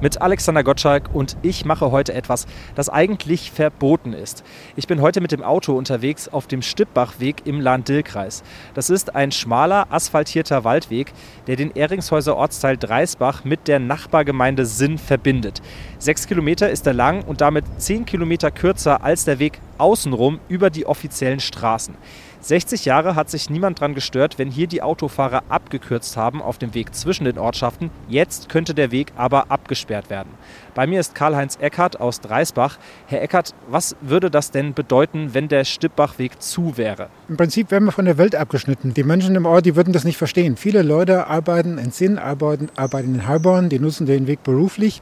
mit Alexander Gottschalk und ich mache heute etwas, das eigentlich verboten ist. Ich bin heute mit dem Auto unterwegs auf dem Stippbachweg im Lahn-Dill-Kreis. Das ist ein schmaler, asphaltierter Waldweg, der den Eringshäuser Ortsteil Dreisbach mit der Nachbargemeinde Sinn verbindet. Sechs Kilometer ist er lang und damit zehn Kilometer kürzer als der Weg außenrum über die offiziellen Straßen. 60 Jahre hat sich niemand daran gestört, wenn hier die Autofahrer abgekürzt haben auf dem Weg zwischen den Ortschaften. Jetzt könnte der Weg aber abgesperrt werden. Bei mir ist Karl-Heinz Eckert aus Dreisbach. Herr Eckert, was würde das denn bedeuten, wenn der Stippbachweg zu wäre? Im Prinzip wären wir von der Welt abgeschnitten. Die Menschen im Ort, die würden das nicht verstehen. Viele Leute arbeiten in Sinn, arbeiten, arbeiten in Heilbronn, die nutzen den Weg beruflich.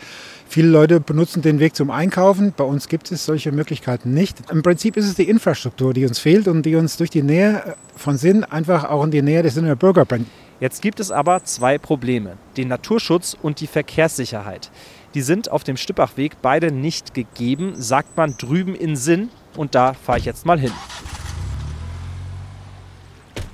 Viele Leute benutzen den Weg zum Einkaufen. Bei uns gibt es solche Möglichkeiten nicht. Im Prinzip ist es die Infrastruktur, die uns fehlt und die uns durch die Nähe von Sinn einfach auch in die Nähe des Sinner Bürger bringt. Jetzt gibt es aber zwei Probleme, den Naturschutz und die Verkehrssicherheit. Die sind auf dem Stippachweg beide nicht gegeben, sagt man drüben in Sinn und da fahre ich jetzt mal hin.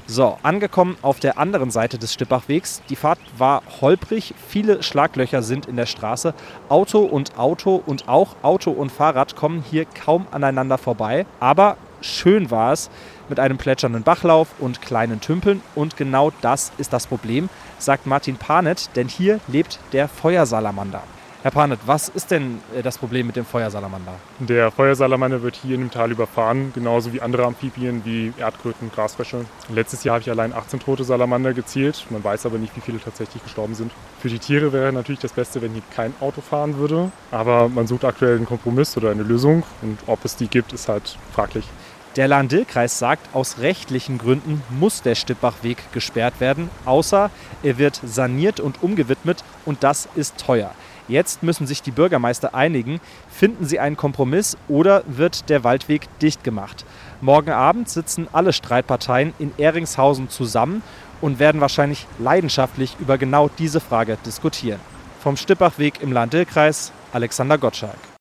So, angekommen auf der anderen Seite des Stippachwegs. Die Fahrt war holprig, viele Schlaglöcher sind in der Straße. Auto und Auto und auch Auto und Fahrrad kommen hier kaum aneinander vorbei. Aber schön war es mit einem plätschernden Bachlauf und kleinen Tümpeln. Und genau das ist das Problem, sagt Martin Panet, denn hier lebt der Feuersalamander. Herr Panet, was ist denn äh, das Problem mit dem Feuersalamander? Der Feuersalamander wird hier in dem Tal überfahren, genauso wie andere Amphibien wie Erdkröten, Grasfrösche. Letztes Jahr habe ich allein 18 tote Salamander gezählt. Man weiß aber nicht, wie viele tatsächlich gestorben sind. Für die Tiere wäre natürlich das Beste, wenn hier kein Auto fahren würde. Aber man sucht aktuell einen Kompromiss oder eine Lösung. Und ob es die gibt, ist halt fraglich. Der Lahn-Dill-Kreis sagt, aus rechtlichen Gründen muss der Stippbachweg gesperrt werden, außer er wird saniert und umgewidmet und das ist teuer. Jetzt müssen sich die Bürgermeister einigen, finden sie einen Kompromiss oder wird der Waldweg dicht gemacht. Morgen Abend sitzen alle Streitparteien in Eringshausen zusammen und werden wahrscheinlich leidenschaftlich über genau diese Frage diskutieren. Vom Stippachweg im Lahn-Dill-Kreis, Alexander Gottschalk.